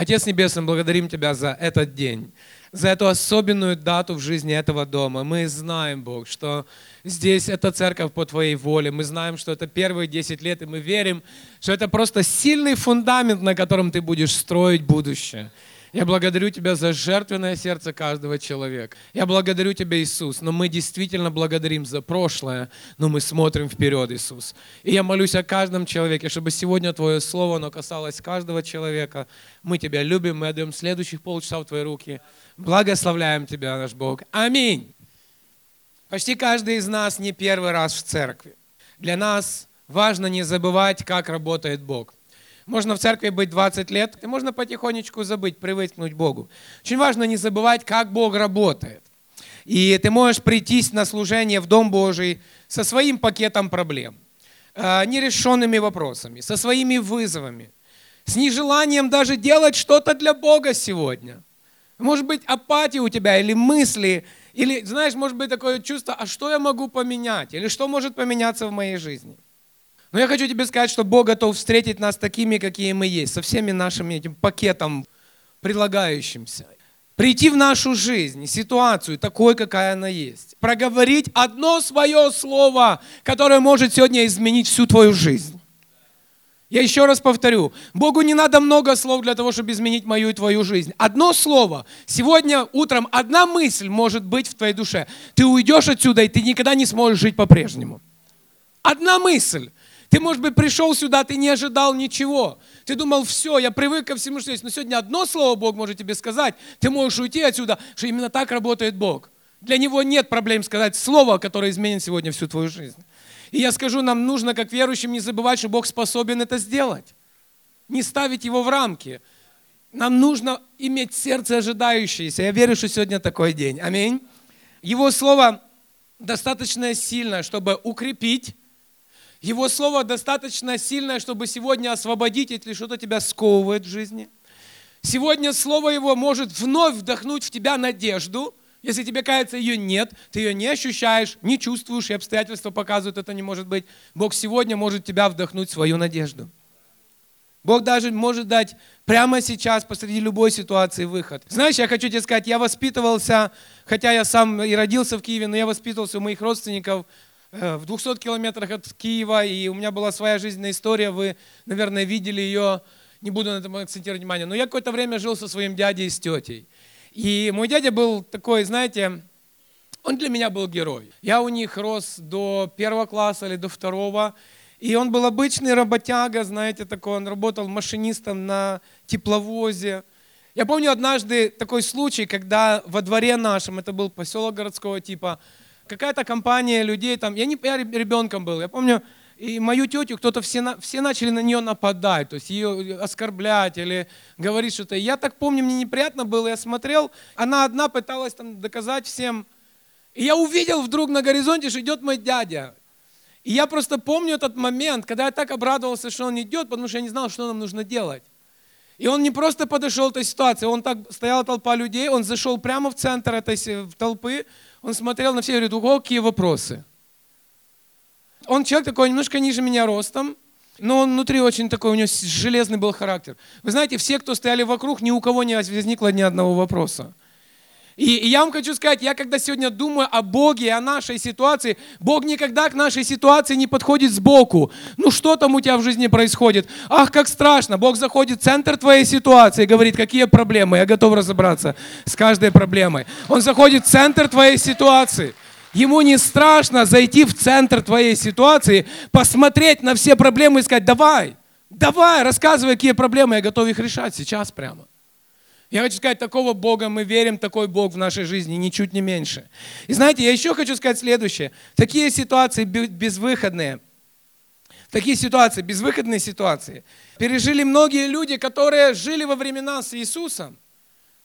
Отец Небесный, благодарим Тебя за этот день, за эту особенную дату в жизни этого дома. Мы знаем, Бог, что здесь это церковь по Твоей воле. Мы знаем, что это первые 10 лет, и мы верим, что это просто сильный фундамент, на котором Ты будешь строить будущее. Я благодарю Тебя за жертвенное сердце каждого человека. Я благодарю Тебя, Иисус, но мы действительно благодарим за прошлое, но мы смотрим вперед, Иисус. И я молюсь о каждом человеке, чтобы сегодня Твое Слово, оно касалось каждого человека. Мы Тебя любим, мы отдаем следующих полчаса в Твои руки. Благословляем Тебя, наш Бог. Аминь. Почти каждый из нас не первый раз в церкви. Для нас важно не забывать, как работает Бог. Можно в церкви быть 20 лет, и можно потихонечку забыть, привыкнуть Богу. Очень важно не забывать, как Бог работает. И ты можешь прийти на служение в Дом Божий со своим пакетом проблем, э, нерешенными вопросами, со своими вызовами, с нежеланием даже делать что-то для Бога сегодня. Может быть, апатия у тебя или мысли, или, знаешь, может быть такое чувство, а что я могу поменять, или что может поменяться в моей жизни – но я хочу тебе сказать, что Бог готов встретить нас такими, какие мы есть, со всеми нашими этим пакетом прилагающимся. Прийти в нашу жизнь, ситуацию такой, какая она есть. Проговорить одно свое слово, которое может сегодня изменить всю твою жизнь. Я еще раз повторю, Богу не надо много слов для того, чтобы изменить мою и твою жизнь. Одно слово, сегодня утром одна мысль может быть в твоей душе. Ты уйдешь отсюда, и ты никогда не сможешь жить по-прежнему. Одна мысль. Ты, может быть, пришел сюда, ты не ожидал ничего. Ты думал, все, я привык ко всему, что есть. Но сегодня одно слово Бог может тебе сказать. Ты можешь уйти отсюда, что именно так работает Бог. Для Него нет проблем сказать слово, которое изменит сегодня всю твою жизнь. И я скажу, нам нужно, как верующим, не забывать, что Бог способен это сделать. Не ставить Его в рамки. Нам нужно иметь сердце ожидающееся. Я верю, что сегодня такой день. Аминь. Его слово достаточно сильное, чтобы укрепить, его слово достаточно сильное, чтобы сегодня освободить, если что-то тебя сковывает в жизни. Сегодня слово его может вновь вдохнуть в тебя надежду. Если тебе кажется, ее нет, ты ее не ощущаешь, не чувствуешь, и обстоятельства показывают, это не может быть. Бог сегодня может тебя вдохнуть свою надежду. Бог даже может дать прямо сейчас посреди любой ситуации выход. Знаешь, я хочу тебе сказать, я воспитывался, хотя я сам и родился в Киеве, но я воспитывался у моих родственников в 200 километрах от Киева, и у меня была своя жизненная история, вы, наверное, видели ее, не буду на этом акцентировать внимание, но я какое-то время жил со своим дядей и с тетей. И мой дядя был такой, знаете, он для меня был герой. Я у них рос до первого класса или до второго, и он был обычный работяга, знаете, такой, он работал машинистом на тепловозе. Я помню однажды такой случай, когда во дворе нашем, это был поселок городского типа, какая-то компания людей там, я, не, я ребенком был, я помню, и мою тетю кто-то все, все начали на нее нападать, то есть ее оскорблять или говорить что-то. Я так помню, мне неприятно было, я смотрел, она одна пыталась там доказать всем. И я увидел вдруг на горизонте, что идет мой дядя. И я просто помню этот момент, когда я так обрадовался, что он идет, потому что я не знал, что нам нужно делать. И он не просто подошел к этой ситуации, он так, стояла толпа людей, он зашел прямо в центр этой толпы, он смотрел на все и говорит, ого, какие вопросы. Он человек такой немножко ниже меня ростом, но он внутри очень такой, у него железный был характер. Вы знаете, все, кто стояли вокруг, ни у кого не возникло ни одного вопроса. И, и я вам хочу сказать, я когда сегодня думаю о Боге и о нашей ситуации, Бог никогда к нашей ситуации не подходит сбоку. Ну что там у тебя в жизни происходит? Ах, как страшно. Бог заходит в центр твоей ситуации и говорит, какие проблемы. Я готов разобраться с каждой проблемой. Он заходит в центр твоей ситуации. Ему не страшно зайти в центр твоей ситуации, посмотреть на все проблемы и сказать, давай, давай, рассказывай, какие проблемы, я готов их решать сейчас прямо. Я хочу сказать, такого Бога мы верим, такой Бог в нашей жизни, ничуть не меньше. И знаете, я еще хочу сказать следующее. Такие ситуации безвыходные, такие ситуации, безвыходные ситуации, пережили многие люди, которые жили во времена с Иисусом.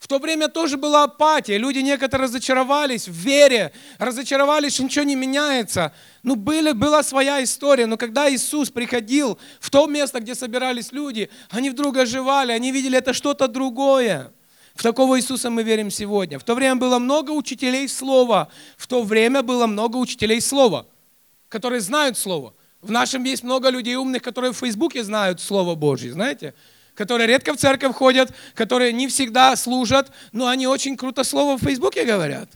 В то время тоже была апатия. Люди некоторые разочаровались в вере, разочаровались, что ничего не меняется. Ну, были, была своя история. Но когда Иисус приходил в то место, где собирались люди, они вдруг оживали, они видели это что-то другое. В такого Иисуса мы верим сегодня. В то время было много учителей слова. В то время было много учителей слова, которые знают слово. В нашем есть много людей умных, которые в Фейсбуке знают Слово Божье, знаете? Которые редко в церковь ходят, которые не всегда служат, но они очень круто слово в Фейсбуке говорят.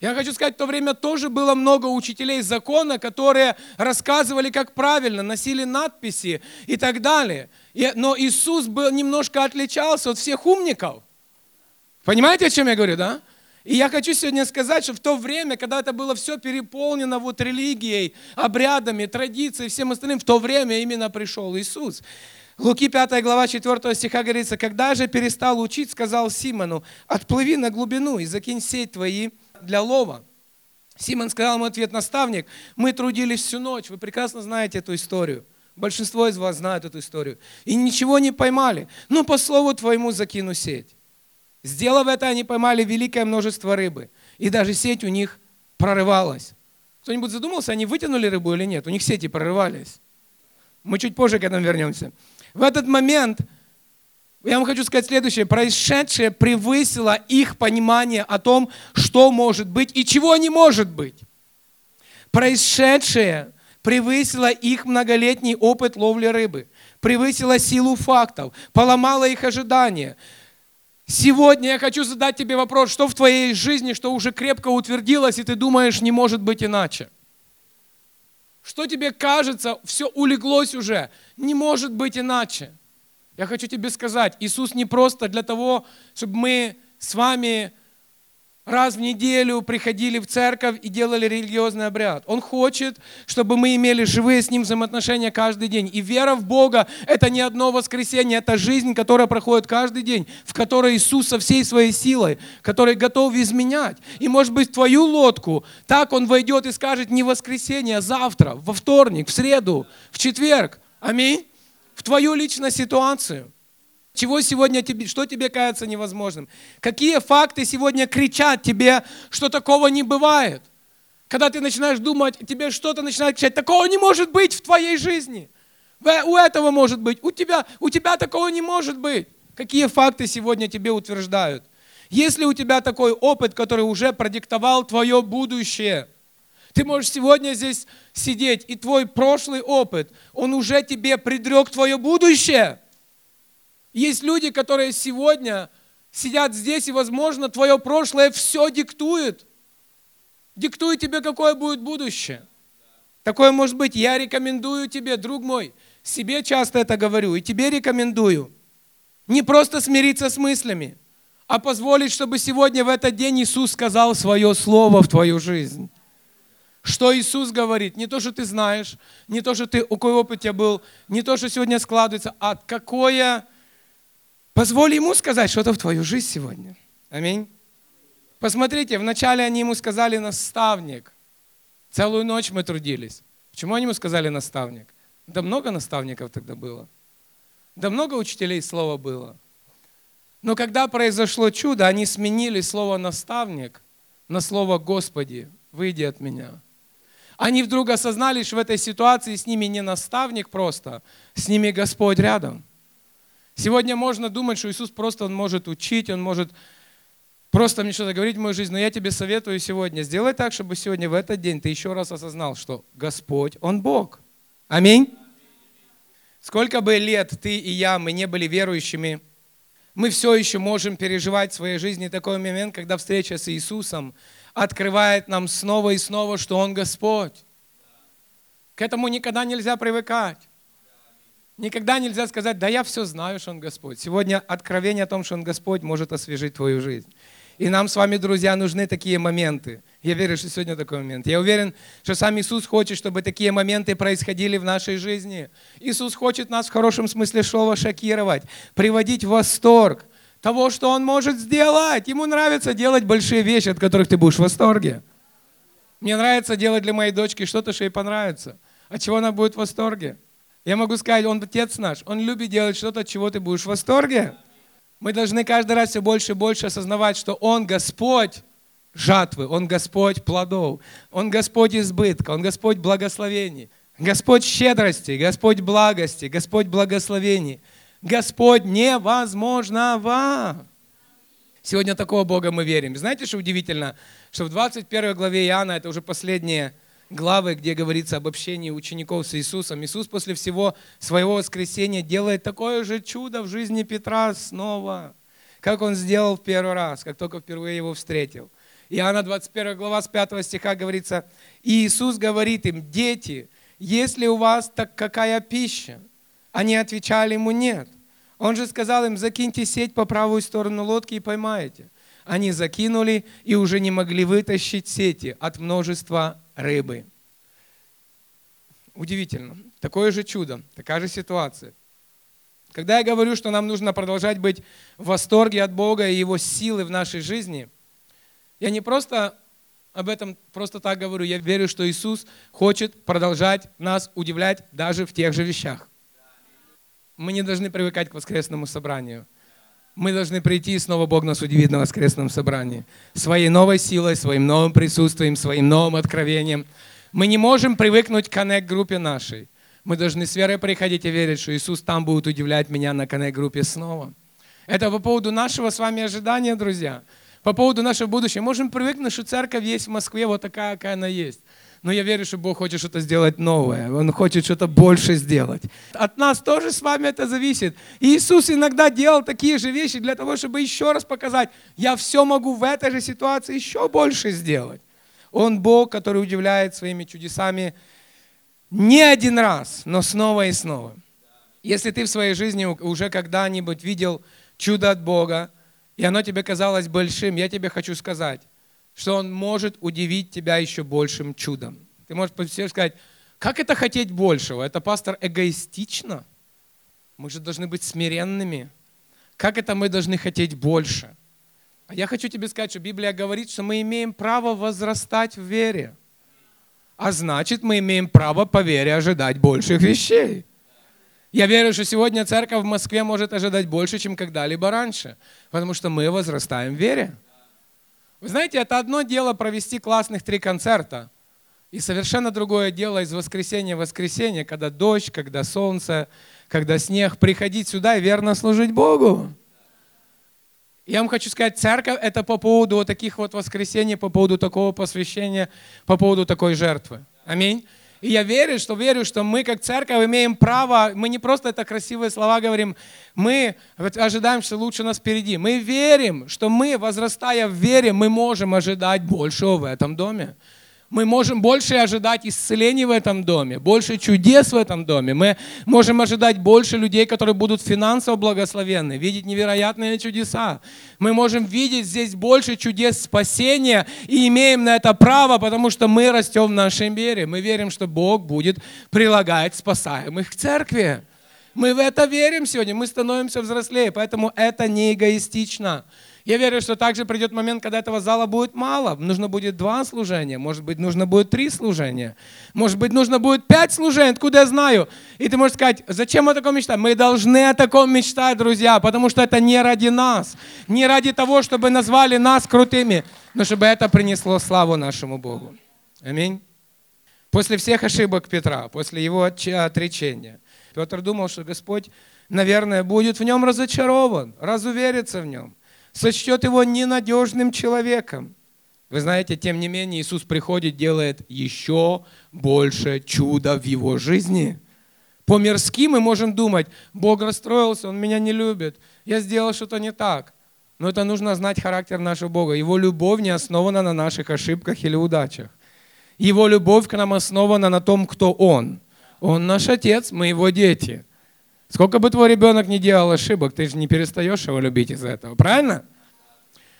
Я хочу сказать, в то время тоже было много учителей закона, которые рассказывали, как правильно, носили надписи и так далее. И, но Иисус был, немножко отличался от всех умников. Понимаете, о чем я говорю, да? И я хочу сегодня сказать, что в то время, когда это было все переполнено вот религией, обрядами, традицией, всем остальным, в то время именно пришел Иисус. Луки 5 глава 4 стиха говорится, «Когда же перестал учить, сказал Симону, отплыви на глубину и закинь сеть твои для лова». Симон сказал ему ответ, наставник, мы трудились всю ночь, вы прекрасно знаете эту историю. Большинство из вас знают эту историю. И ничего не поймали. Ну, по слову твоему закину сеть. Сделав это, они поймали великое множество рыбы. И даже сеть у них прорывалась. Кто-нибудь задумался, они вытянули рыбу или нет? У них сети прорывались. Мы чуть позже к этому вернемся. В этот момент я вам хочу сказать следующее. Происшедшее превысило их понимание о том, что может быть и чего не может быть. Происшедшее превысило их многолетний опыт ловли рыбы, превысило силу фактов, поломало их ожидания, Сегодня я хочу задать тебе вопрос, что в твоей жизни, что уже крепко утвердилось, и ты думаешь, не может быть иначе? Что тебе кажется, все улеглось уже, не может быть иначе? Я хочу тебе сказать, Иисус не просто для того, чтобы мы с вами раз в неделю приходили в церковь и делали религиозный обряд. Он хочет, чтобы мы имели живые с Ним взаимоотношения каждый день. И вера в Бога – это не одно воскресенье, это жизнь, которая проходит каждый день, в которой Иисус со всей своей силой, который готов изменять. И может быть твою лодку так Он войдет и скажет не воскресенье, а завтра, во вторник, в среду, в четверг. Аминь. В твою личную ситуацию. Чего сегодня тебе, что тебе кажется невозможным? Какие факты сегодня кричат тебе, что такого не бывает? Когда ты начинаешь думать, тебе что-то начинает кричать, такого не может быть в твоей жизни. У этого может быть, у тебя, у тебя такого не может быть. Какие факты сегодня тебе утверждают? Если у тебя такой опыт, который уже продиктовал твое будущее, ты можешь сегодня здесь сидеть, и твой прошлый опыт, он уже тебе предрек твое будущее – есть люди, которые сегодня сидят здесь, и, возможно, твое прошлое все диктует. Диктует тебе, какое будет будущее. Такое может быть. Я рекомендую тебе, друг мой, себе часто это говорю, и тебе рекомендую. Не просто смириться с мыслями, а позволить, чтобы сегодня в этот день Иисус сказал свое слово в твою жизнь. Что Иисус говорит? Не то, что ты знаешь, не то, что ты, у какой опыт у тебя был, не то, что сегодня складывается, а какое Позволь ему сказать что-то в твою жизнь сегодня. Аминь. Посмотрите, вначале они ему сказали наставник. Целую ночь мы трудились. Почему они ему сказали наставник? Да много наставников тогда было. Да много учителей слова было. Но когда произошло чудо, они сменили слово наставник на слово Господи, выйди от меня. Они вдруг осознали, что в этой ситуации с ними не наставник просто, с ними Господь рядом. Сегодня можно думать, что Иисус просто Он может учить, Он может просто мне что-то говорить в мою жизнь, но я тебе советую сегодня, сделай так, чтобы сегодня в этот день ты еще раз осознал, что Господь, Он Бог. Аминь. Сколько бы лет ты и я, мы не были верующими, мы все еще можем переживать в своей жизни такой момент, когда встреча с Иисусом открывает нам снова и снова, что Он Господь. К этому никогда нельзя привыкать. Никогда нельзя сказать, да я все знаю, что Он Господь. Сегодня откровение о том, что Он Господь, может освежить твою жизнь. И нам с вами, друзья, нужны такие моменты. Я верю, что сегодня такой момент. Я уверен, что сам Иисус хочет, чтобы такие моменты происходили в нашей жизни. Иисус хочет нас в хорошем смысле слова шокировать, приводить в восторг того, что Он может сделать. Ему нравится делать большие вещи, от которых ты будешь в восторге. Мне нравится делать для моей дочки что-то, что ей понравится. От чего она будет в восторге? Я могу сказать, Он Отец наш, Он любит делать что-то, от чего ты будешь в восторге. Мы должны каждый раз все больше и больше осознавать, что Он Господь жатвы, Он Господь плодов, Он Господь избытка, Он Господь благословений, Господь щедрости, Господь благости, Господь благословений, Господь невозможного. Сегодня такого Бога мы верим. Знаете, что удивительно? Что в 21 главе Иоанна, это уже последние главы, где говорится об общении учеников с Иисусом. Иисус после всего своего воскресения делает такое же чудо в жизни Петра снова, как он сделал в первый раз, как только впервые его встретил. Иоанна 21 глава с 5 стиха говорится, и Иисус говорит им, дети, есть ли у вас так какая пища? Они отвечали ему, нет. Он же сказал им, закиньте сеть по правую сторону лодки и поймаете. Они закинули и уже не могли вытащить сети от множества рыбы. Удивительно. Такое же чудо, такая же ситуация. Когда я говорю, что нам нужно продолжать быть в восторге от Бога и Его силы в нашей жизни, я не просто об этом просто так говорю. Я верю, что Иисус хочет продолжать нас удивлять даже в тех же вещах. Мы не должны привыкать к воскресному собранию. Мы должны прийти, и снова Бог нас удивит на воскресном собрании. Своей новой силой, своим новым присутствием, своим новым откровением. Мы не можем привыкнуть к коннект-группе нашей. Мы должны с верой приходить и верить, что Иисус там будет удивлять меня на коннект-группе снова. Это по поводу нашего с вами ожидания, друзья. По поводу нашего будущего. Можем привыкнуть, что церковь есть в Москве вот такая, какая она есть. Но я верю, что Бог хочет что-то сделать новое. Он хочет что-то больше сделать. От нас тоже с вами это зависит. Иисус иногда делал такие же вещи для того, чтобы еще раз показать, я все могу в этой же ситуации еще больше сделать. Он Бог, который удивляет своими чудесами не один раз, но снова и снова. Если ты в своей жизни уже когда-нибудь видел чудо от Бога, и оно тебе казалось большим, я тебе хочу сказать, что Он может удивить тебя еще большим чудом. Ты можешь себе сказать, как это хотеть большего? Это, пастор, эгоистично? Мы же должны быть смиренными. Как это мы должны хотеть больше? А я хочу тебе сказать, что Библия говорит, что мы имеем право возрастать в вере. А значит, мы имеем право по вере ожидать больших вещей. Я верю, что сегодня церковь в Москве может ожидать больше, чем когда-либо раньше, потому что мы возрастаем в вере. Вы знаете, это одно дело провести классных три концерта, и совершенно другое дело из воскресенья в воскресенье, когда дождь, когда солнце, когда снег, приходить сюда и верно служить Богу. Я вам хочу сказать, церковь это по поводу вот таких вот воскресений, по поводу такого посвящения, по поводу такой жертвы. Аминь. И я верю, что верю, что мы как церковь имеем право, мы не просто это красивые слова говорим, мы ожидаем, что лучше нас впереди. Мы верим, что мы, возрастая в вере, мы можем ожидать большего в этом доме мы можем больше ожидать исцелений в этом доме, больше чудес в этом доме. Мы можем ожидать больше людей, которые будут финансово благословенны, видеть невероятные чудеса. Мы можем видеть здесь больше чудес спасения и имеем на это право, потому что мы растем в нашей вере. Мы верим, что Бог будет прилагать спасаемых к церкви. Мы в это верим сегодня, мы становимся взрослее, поэтому это не эгоистично. Я верю, что также придет момент, когда этого зала будет мало. Нужно будет два служения, может быть, нужно будет три служения, может быть, нужно будет пять служений, откуда я знаю. И ты можешь сказать, зачем о таком мечтаем? Мы должны о таком мечтать, друзья, потому что это не ради нас, не ради того, чтобы назвали нас крутыми, но чтобы это принесло славу нашему Богу. Аминь. После всех ошибок Петра, после его отречения, Петр думал, что Господь, наверное, будет в нем разочарован, разуверится в нем сочтет его ненадежным человеком. Вы знаете, тем не менее, Иисус приходит, делает еще больше чуда в его жизни. По-мирски мы можем думать, Бог расстроился, Он меня не любит, я сделал что-то не так. Но это нужно знать характер нашего Бога. Его любовь не основана на наших ошибках или удачах. Его любовь к нам основана на том, кто Он. Он наш Отец, мы Его дети. Сколько бы твой ребенок не делал ошибок, ты же не перестаешь его любить из-за этого, правильно?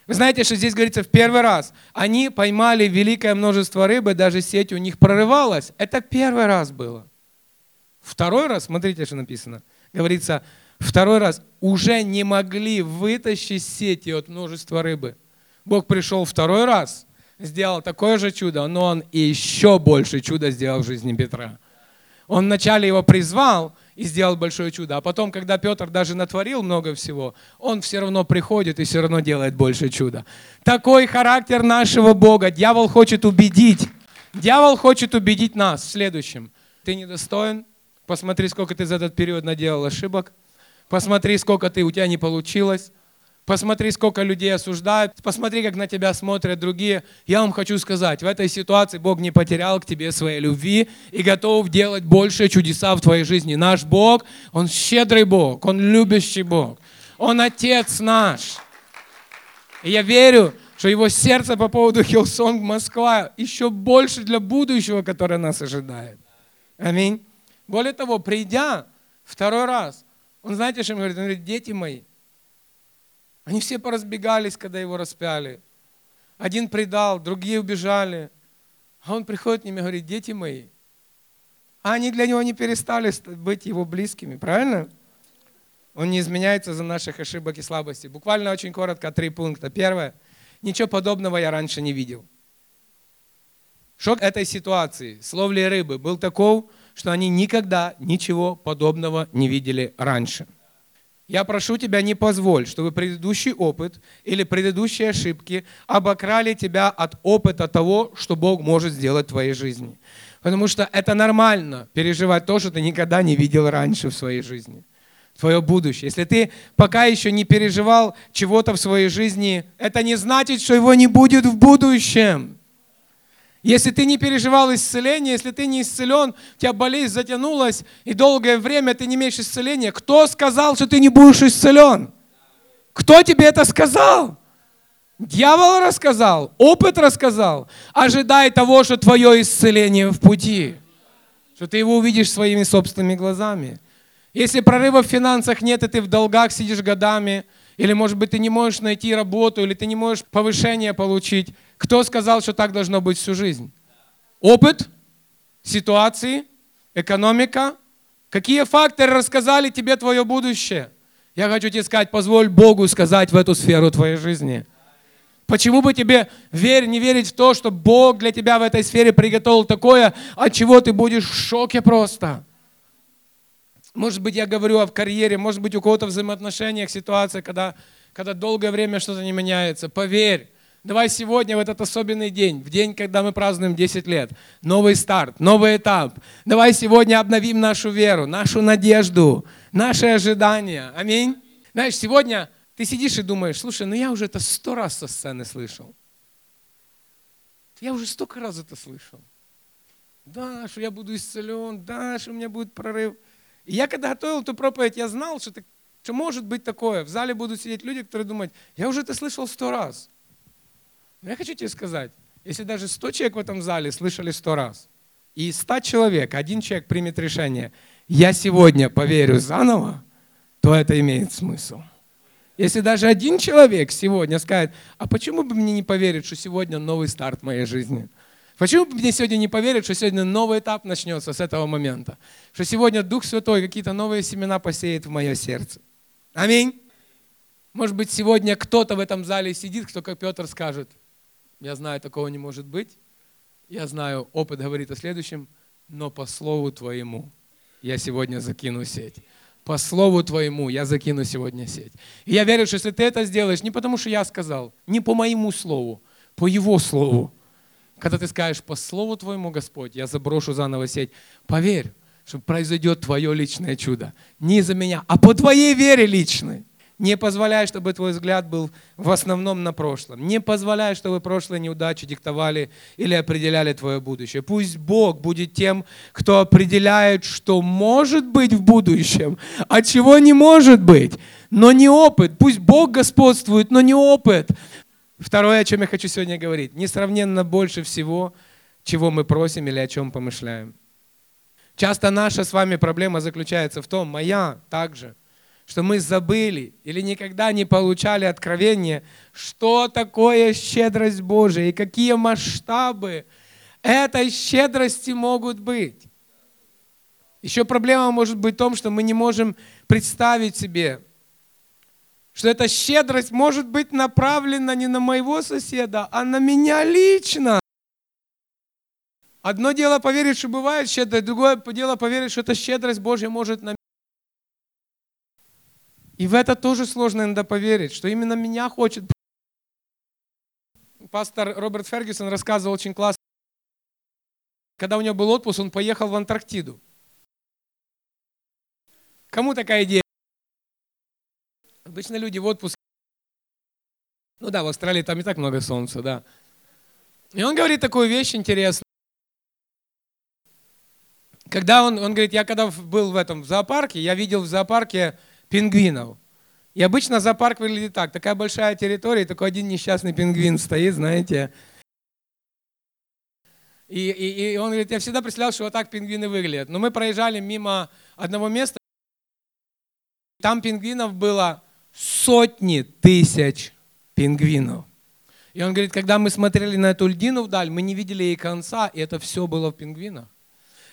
Вы знаете, что здесь говорится в первый раз. Они поймали великое множество рыбы, даже сеть у них прорывалась. Это первый раз было. Второй раз, смотрите, что написано. Говорится, второй раз уже не могли вытащить сети от множества рыбы. Бог пришел второй раз, сделал такое же чудо, но он еще больше чуда сделал в жизни Петра. Он вначале его призвал, и сделал большое чудо. А потом, когда Петр даже натворил много всего, он все равно приходит и все равно делает большее чудо. Такой характер нашего Бога. Дьявол хочет убедить. Дьявол хочет убедить нас в следующем. Ты недостоин. Посмотри, сколько ты за этот период наделал ошибок. Посмотри, сколько ты, у тебя не получилось. Посмотри, сколько людей осуждают. Посмотри, как на тебя смотрят другие. Я вам хочу сказать, в этой ситуации Бог не потерял к тебе своей любви и готов делать большие чудеса в твоей жизни. Наш Бог, Он щедрый Бог, Он любящий Бог. Он Отец наш. И я верю, что его сердце по поводу Hillsong Москва еще больше для будущего, которое нас ожидает. Аминь. Более того, придя второй раз, он знаете, что ему говорит? Он говорит, дети мои, они все поразбегались, когда его распяли. Один предал, другие убежали. А он приходит к ним и говорит, дети мои. А они для него не перестали быть его близкими, правильно? Он не изменяется за наших ошибок и слабостей. Буквально очень коротко три пункта. Первое. Ничего подобного я раньше не видел. Шок этой ситуации с рыбы был таков, что они никогда ничего подобного не видели раньше. Я прошу тебя, не позволь, чтобы предыдущий опыт или предыдущие ошибки обокрали тебя от опыта того, что Бог может сделать в твоей жизни. Потому что это нормально переживать то, что ты никогда не видел раньше в своей жизни твое будущее. Если ты пока еще не переживал чего-то в своей жизни, это не значит, что его не будет в будущем. Если ты не переживал исцеление, если ты не исцелен, у тебя болезнь затянулась, и долгое время ты не имеешь исцеления, кто сказал, что ты не будешь исцелен? Кто тебе это сказал? Дьявол рассказал, опыт рассказал. Ожидай того, что твое исцеление в пути, что ты его увидишь своими собственными глазами. Если прорыва в финансах нет, и ты в долгах сидишь годами, или, может быть, ты не можешь найти работу, или ты не можешь повышение получить, кто сказал, что так должно быть всю жизнь? Опыт, ситуации, экономика. Какие факторы рассказали тебе твое будущее? Я хочу тебе сказать, позволь Богу сказать в эту сферу твоей жизни. Почему бы тебе верь, не верить в то, что Бог для тебя в этой сфере приготовил такое, от чего ты будешь в шоке просто? Может быть, я говорю о карьере, может быть, у кого-то взаимоотношениях ситуация, когда, когда долгое время что-то не меняется. Поверь, давай сегодня, в этот особенный день, в день, когда мы празднуем 10 лет, новый старт, новый этап. Давай сегодня обновим нашу веру, нашу надежду, наши ожидания. Аминь. Знаешь, сегодня ты сидишь и думаешь, слушай, ну я уже это сто раз со сцены слышал. Я уже столько раз это слышал. Да, что я буду исцелен, да, что у меня будет прорыв. И я когда готовил эту проповедь, я знал, что, ты, что может быть такое. В зале будут сидеть люди, которые думают, я уже это слышал сто раз. Но я хочу тебе сказать, если даже сто человек в этом зале слышали сто раз, и ста человек, один человек примет решение, я сегодня поверю заново, то это имеет смысл. Если даже один человек сегодня скажет, а почему бы мне не поверить, что сегодня новый старт моей жизни – Почему мне сегодня не поверить, что сегодня новый этап начнется с этого момента? Что сегодня Дух Святой какие-то новые семена посеет в мое сердце. Аминь. Может быть, сегодня кто-то в этом зале сидит, кто, как Петр, скажет, я знаю, такого не может быть. Я знаю, опыт говорит о следующем, но по слову Твоему я сегодня закину сеть. По слову Твоему я закину сегодня сеть. И я верю, что если ты это сделаешь, не потому что я сказал, не по моему слову, по Его слову, когда ты скажешь, по слову твоему, Господь, я заброшу заново сеть, поверь, что произойдет твое личное чудо. Не из-за меня, а по твоей вере личной. Не позволяй, чтобы твой взгляд был в основном на прошлом. Не позволяй, чтобы прошлые неудачи диктовали или определяли твое будущее. Пусть Бог будет тем, кто определяет, что может быть в будущем, а чего не может быть. Но не опыт. Пусть Бог господствует, но не опыт. Второе, о чем я хочу сегодня говорить. Несравненно больше всего, чего мы просим или о чем помышляем. Часто наша с вами проблема заключается в том, моя также, что мы забыли или никогда не получали откровение, что такое щедрость Божия и какие масштабы этой щедрости могут быть. Еще проблема может быть в том, что мы не можем представить себе, что эта щедрость может быть направлена не на моего соседа, а на меня лично. Одно дело поверить, что бывает щедрость, другое дело поверить, что эта щедрость Божья может на И в это тоже сложно иногда поверить, что именно меня хочет. Пастор Роберт Фергюсон рассказывал очень классно. Когда у него был отпуск, он поехал в Антарктиду. Кому такая идея? Обычно люди в отпуск Ну да, в Австралии там и так много солнца, да. И он говорит такую вещь интересную. Когда он, он говорит, я когда был в этом в зоопарке, я видел в зоопарке пингвинов. И обычно зоопарк выглядит так. Такая большая территория, такой один несчастный пингвин стоит, знаете. И, и, и он говорит, я всегда представлял, что вот так пингвины выглядят. Но мы проезжали мимо одного места, там пингвинов было сотни тысяч пингвинов. И он говорит, когда мы смотрели на эту льдину вдаль, мы не видели ей конца, и это все было в пингвинах.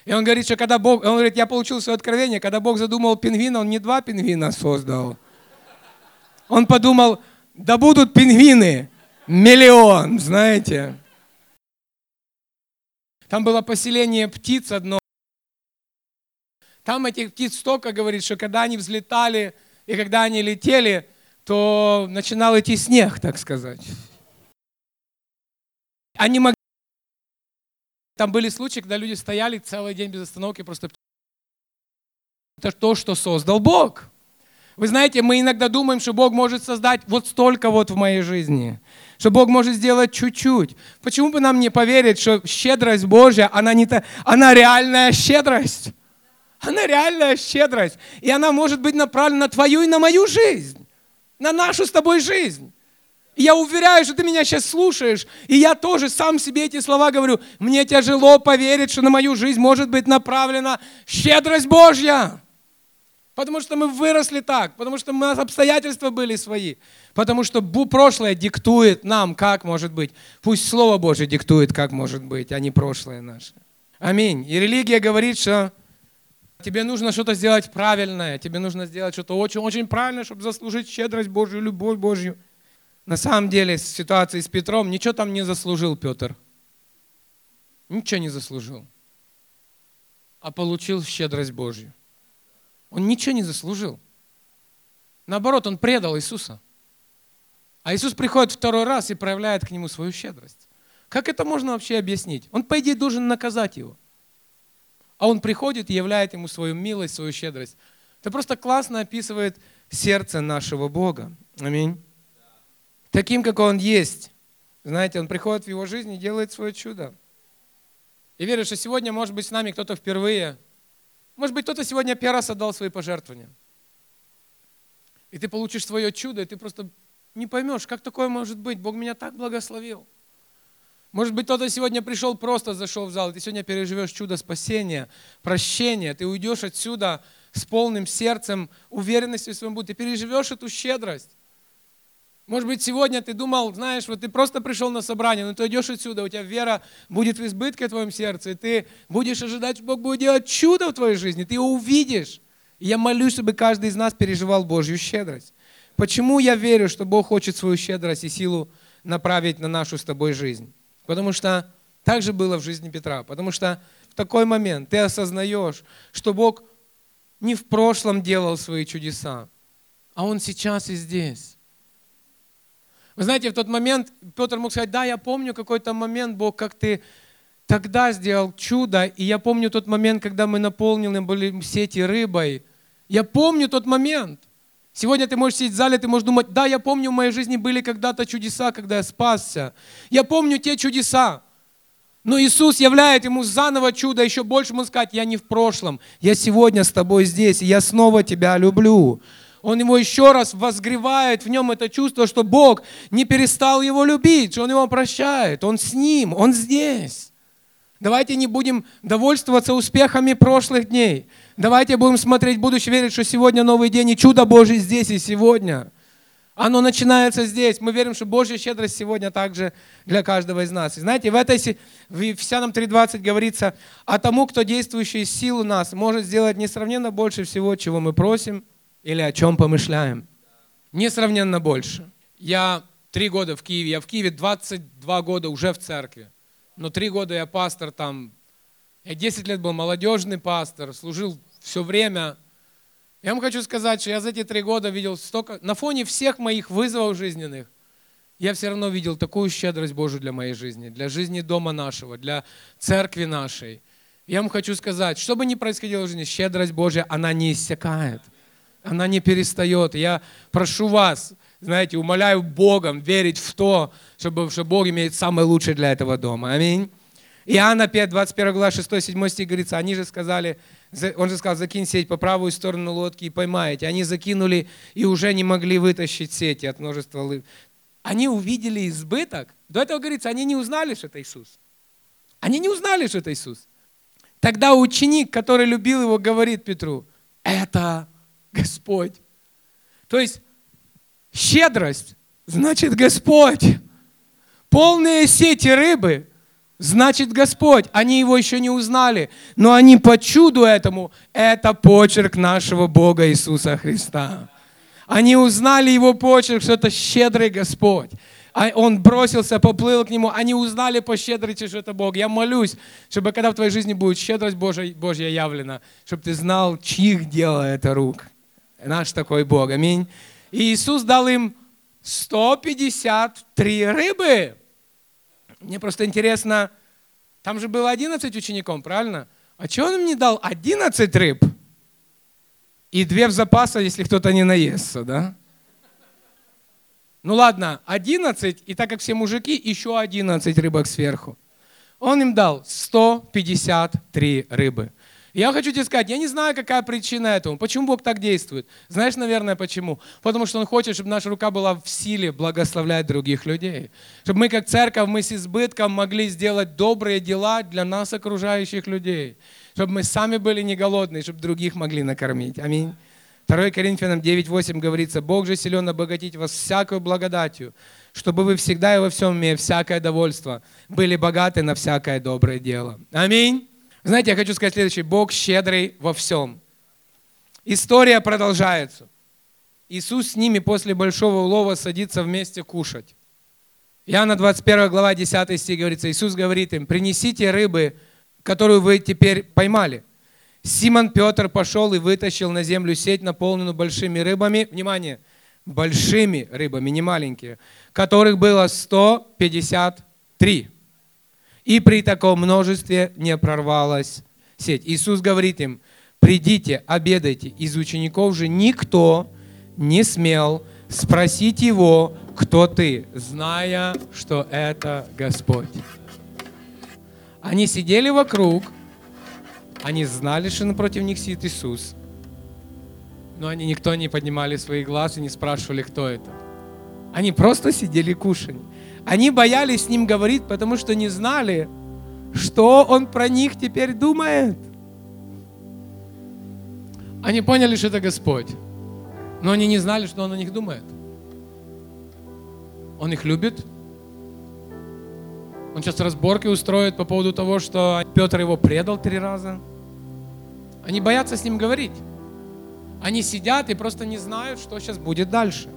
И он говорит, что когда Бог, он говорит, я получил свое откровение, когда Бог задумал пингвина, он не два пингвина создал. Он подумал, да будут пингвины, миллион, знаете. Там было поселение птиц одно. Там этих птиц столько, говорит, что когда они взлетали и когда они летели, то начинал идти снег, так сказать. Они могли... Там были случаи, когда люди стояли целый день без остановки, просто... Это то, что создал Бог. Вы знаете, мы иногда думаем, что Бог может создать вот столько вот в моей жизни, что Бог может сделать чуть-чуть. Почему бы нам не поверить, что щедрость Божья, она, не та, она реальная щедрость? Она реальная щедрость. И она может быть направлена на твою и на мою жизнь, на нашу с тобой жизнь. И я уверяю, что ты меня сейчас слушаешь, и я тоже сам себе эти слова говорю. Мне тяжело поверить, что на мою жизнь может быть направлена щедрость Божья. Потому что мы выросли так, потому что у нас обстоятельства были свои, потому что прошлое диктует нам, как может быть. Пусть Слово Божье диктует, как может быть, а не прошлое наше. Аминь. И религия говорит, что тебе нужно что-то сделать правильное, тебе нужно сделать что-то очень-очень правильное, чтобы заслужить щедрость Божью, любовь Божью. На самом деле, с ситуацией с Петром, ничего там не заслужил Петр. Ничего не заслужил. А получил щедрость Божью. Он ничего не заслужил. Наоборот, он предал Иисуса. А Иисус приходит второй раз и проявляет к нему свою щедрость. Как это можно вообще объяснить? Он, по идее, должен наказать его. А он приходит и являет ему свою милость, свою щедрость. Это просто классно описывает сердце нашего Бога. Аминь таким, как он есть. Знаете, он приходит в его жизнь и делает свое чудо. И верю, что сегодня, может быть, с нами кто-то впервые, может быть, кто-то сегодня первый раз отдал свои пожертвования. И ты получишь свое чудо, и ты просто не поймешь, как такое может быть. Бог меня так благословил. Может быть, кто-то сегодня пришел, просто зашел в зал, ты сегодня переживешь чудо спасения, прощения. Ты уйдешь отсюда с полным сердцем, уверенностью в своем будущем. Ты переживешь эту щедрость. Может быть, сегодня ты думал, знаешь, вот ты просто пришел на собрание, но ты идешь отсюда, у тебя вера будет в избытке в твоем сердце, и ты будешь ожидать, что Бог будет делать чудо в твоей жизни, ты его увидишь. И я молюсь, чтобы каждый из нас переживал Божью щедрость. Почему я верю, что Бог хочет свою щедрость и силу направить на нашу с тобой жизнь? Потому что так же было в жизни Петра. Потому что в такой момент ты осознаешь, что Бог не в прошлом делал свои чудеса, а Он сейчас и здесь. Вы знаете, в тот момент Петр мог сказать, да, я помню какой-то момент, Бог, как ты тогда сделал чудо, и я помню тот момент, когда мы наполнены были сети рыбой. Я помню тот момент. Сегодня ты можешь сидеть в зале, ты можешь думать, да, я помню, в моей жизни были когда-то чудеса, когда я спасся. Я помню те чудеса. Но Иисус являет ему заново чудо, еще больше ему сказать, я не в прошлом, я сегодня с тобой здесь, и я снова тебя люблю он его еще раз возгревает в нем это чувство, что Бог не перестал его любить, что он его прощает, он с ним, он здесь. Давайте не будем довольствоваться успехами прошлых дней. Давайте будем смотреть в будущее, верить, что сегодня новый день, и чудо Божье здесь и сегодня. Оно начинается здесь. Мы верим, что Божья щедрость сегодня также для каждого из нас. И знаете, в этой в Ефесянам 3.20 говорится, а тому, кто действующий силу нас, может сделать несравненно больше всего, чего мы просим или о чем помышляем. Несравненно больше. Я три года в Киеве, я в Киеве 22 года уже в церкви. Но три года я пастор там. Я 10 лет был молодежный пастор, служил все время. Я вам хочу сказать, что я за эти три года видел столько... На фоне всех моих вызовов жизненных, я все равно видел такую щедрость Божию для моей жизни, для жизни дома нашего, для церкви нашей. Я вам хочу сказать, что бы ни происходило в жизни, щедрость Божья, она не иссякает она не перестает. Я прошу вас, знаете, умоляю Богом верить в то, чтобы, что Бог имеет самое лучшее для этого дома. Аминь. Иоанна 5, 21 глава, 6-7 стих говорится, они же сказали, он же сказал, закинь сеть по правую сторону лодки и поймаете. Они закинули и уже не могли вытащить сети от множества лыв. Они увидели избыток. До этого говорится, они не узнали, что это Иисус. Они не узнали, что это Иисус. Тогда ученик, который любил его, говорит Петру, это Господь. То есть щедрость значит Господь. Полные сети рыбы значит Господь. Они его еще не узнали, но они по чуду этому, это почерк нашего Бога Иисуса Христа. Они узнали его почерк, что это щедрый Господь. А он бросился, поплыл к нему. Они узнали по щедрости, что это Бог. Я молюсь, чтобы когда в твоей жизни будет щедрость Божья, Божья явлена, чтобы ты знал, чьих дело это рук. Наш такой Бог. Аминь. И Иисус дал им 153 рыбы. Мне просто интересно, там же было 11 учеников, правильно? А чего он им не дал 11 рыб? И две в запаса, если кто-то не наестся, да? Ну ладно, 11, и так как все мужики, еще 11 рыбок сверху. Он им дал 153 рыбы. Я хочу тебе сказать, я не знаю, какая причина этому. Почему Бог так действует? Знаешь, наверное, почему? Потому что Он хочет, чтобы наша рука была в силе благословлять других людей. Чтобы мы, как церковь, мы с избытком могли сделать добрые дела для нас, окружающих людей. Чтобы мы сами были не голодные, чтобы других могли накормить. Аминь. 2 Коринфянам 9.8 говорится, Бог же силен обогатить вас всякой благодатью, чтобы вы всегда и во всем, имея всякое довольство, были богаты на всякое доброе дело. Аминь. Знаете, я хочу сказать следующее. Бог щедрый во всем. История продолжается. Иисус с ними после большого улова садится вместе кушать. Иоанна 21 глава 10 стих говорится, Иисус говорит им, принесите рыбы, которую вы теперь поймали. Симон Петр пошел и вытащил на землю сеть, наполненную большими рыбами. Внимание, большими рыбами, не маленькие, которых было 153. И при таком множестве не прорвалась сеть. Иисус говорит им, придите, обедайте. Из учеников же никто не смел спросить его, кто ты, зная, что это Господь. Они сидели вокруг, они знали, что напротив них сидит Иисус, но они никто не поднимали свои глаз и не спрашивали, кто это. Они просто сидели и кушали. Они боялись с ним говорить, потому что не знали, что он про них теперь думает. Они поняли, что это Господь, но они не знали, что он о них думает. Он их любит. Он сейчас разборки устроит по поводу того, что Петр его предал три раза. Они боятся с ним говорить. Они сидят и просто не знают, что сейчас будет дальше.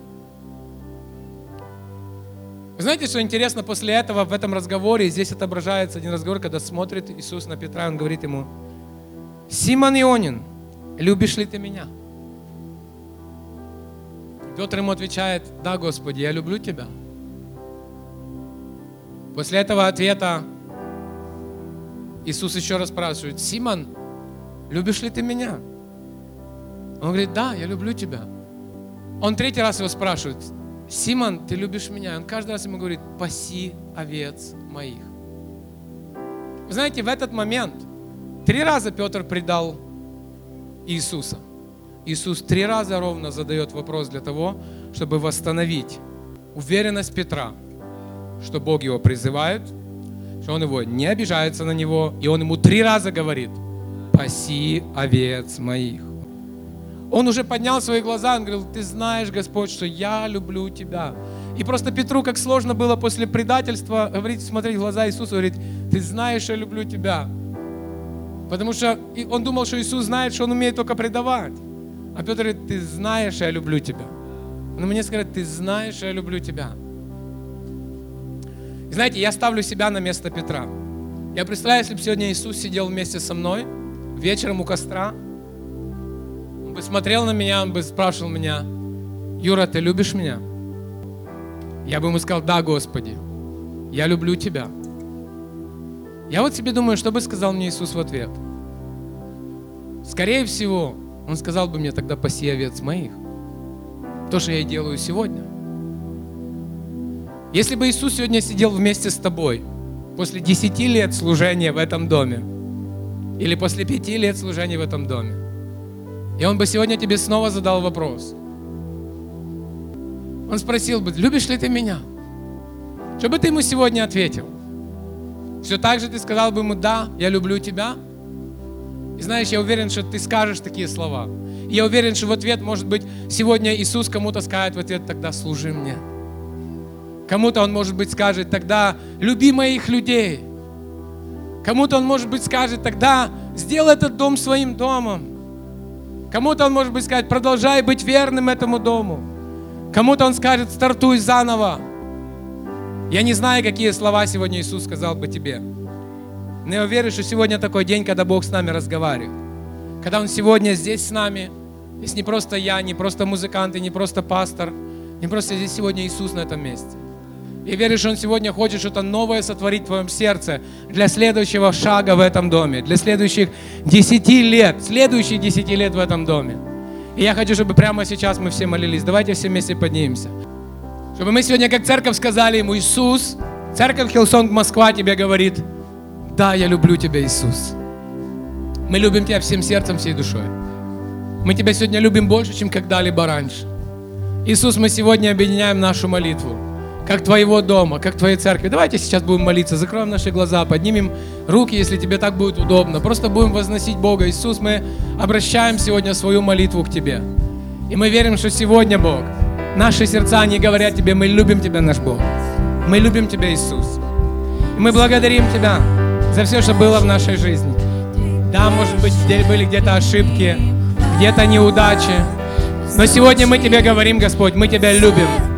Вы знаете, что интересно, после этого в этом разговоре, здесь отображается один разговор, когда смотрит Иисус на Петра, он говорит ему, Симон Ионин, любишь ли ты меня? Петр ему отвечает, да, Господи, я люблю тебя. После этого ответа Иисус еще раз спрашивает, Симон, любишь ли ты меня? Он говорит, да, я люблю тебя. Он третий раз его спрашивает, Симон, ты любишь меня. Он каждый раз ему говорит, паси овец моих. Вы знаете, в этот момент три раза Петр предал Иисуса. Иисус три раза ровно задает вопрос для того, чтобы восстановить уверенность Петра, что Бог его призывает, что он его не обижается на него, и он ему три раза говорит, паси овец моих. Он уже поднял свои глаза, он говорил, ты знаешь, Господь, что я люблю тебя. И просто Петру, как сложно было после предательства, говорить, смотреть в глаза Иисуса, говорить, ты знаешь, я люблю тебя. Потому что он думал, что Иисус знает, что он умеет только предавать. А Петр говорит, ты знаешь, я люблю тебя. Но мне сказали, ты знаешь, я люблю тебя. И знаете, я ставлю себя на место Петра. Я представляю, если бы сегодня Иисус сидел вместе со мной вечером у костра, бы смотрел на меня, он бы спрашивал меня, Юра, ты любишь меня? Я бы ему сказал, да, Господи, я люблю тебя. Я вот себе думаю, что бы сказал мне Иисус в ответ. Скорее всего, он сказал бы мне тогда, паси овец моих. То, что я и делаю сегодня. Если бы Иисус сегодня сидел вместе с тобой после 10 лет служения в этом доме, или после 5 лет служения в этом доме, и Он бы сегодня тебе снова задал вопрос. Он спросил бы, любишь ли ты меня? Что бы ты ему сегодня ответил? Все так же ты сказал бы ему, да, я люблю тебя. И знаешь, я уверен, что ты скажешь такие слова. И я уверен, что в ответ, может быть, сегодня Иисус кому-то скажет в ответ, тогда служи мне. Кому-то Он, может быть, скажет, тогда люби моих людей. Кому-то Он, может быть, скажет, тогда сделай этот дом своим домом. Кому-то Он, может быть, скажет, продолжай быть верным этому дому. Кому-то Он скажет, стартуй заново. Я не знаю, какие слова сегодня Иисус сказал бы тебе. Но я уверен, что сегодня такой день, когда Бог с нами разговаривает. Когда Он сегодня здесь с нами. Здесь не просто я, не просто музыкант, не просто пастор. Не просто здесь сегодня Иисус на этом месте. Я верю, что Он сегодня хочет что-то новое сотворить в твоем сердце для следующего шага в этом доме, для следующих десяти лет, следующих десяти лет в этом доме. И я хочу, чтобы прямо сейчас мы все молились. Давайте все вместе поднимемся. Чтобы мы сегодня как церковь сказали ему, Иисус, церковь Hillsong Москва тебе говорит, да, я люблю тебя, Иисус. Мы любим тебя всем сердцем, всей душой. Мы тебя сегодня любим больше, чем когда-либо раньше. Иисус, мы сегодня объединяем нашу молитву как твоего дома, как твоей церкви. Давайте сейчас будем молиться, закроем наши глаза, поднимем руки, если тебе так будет удобно. Просто будем возносить Бога. Иисус, мы обращаем сегодня свою молитву к Тебе. И мы верим, что сегодня, Бог, наши сердца, они говорят Тебе, мы любим Тебя, наш Бог. Мы любим Тебя, Иисус. И мы благодарим Тебя за все, что было в нашей жизни. Да, может быть, были где-то ошибки, где-то неудачи. Но сегодня мы Тебе говорим, Господь, мы Тебя любим.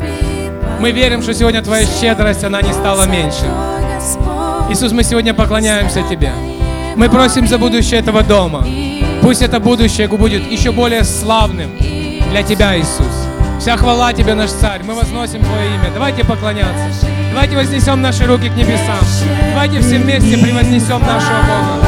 Мы верим, что сегодня Твоя щедрость, она не стала меньше. Иисус, мы сегодня поклоняемся Тебе. Мы просим за будущее этого дома. Пусть это будущее будет еще более славным для Тебя, Иисус. Вся хвала Тебе, наш Царь. Мы возносим Твое имя. Давайте поклоняться. Давайте вознесем наши руки к небесам. Давайте все вместе превознесем нашего Бога.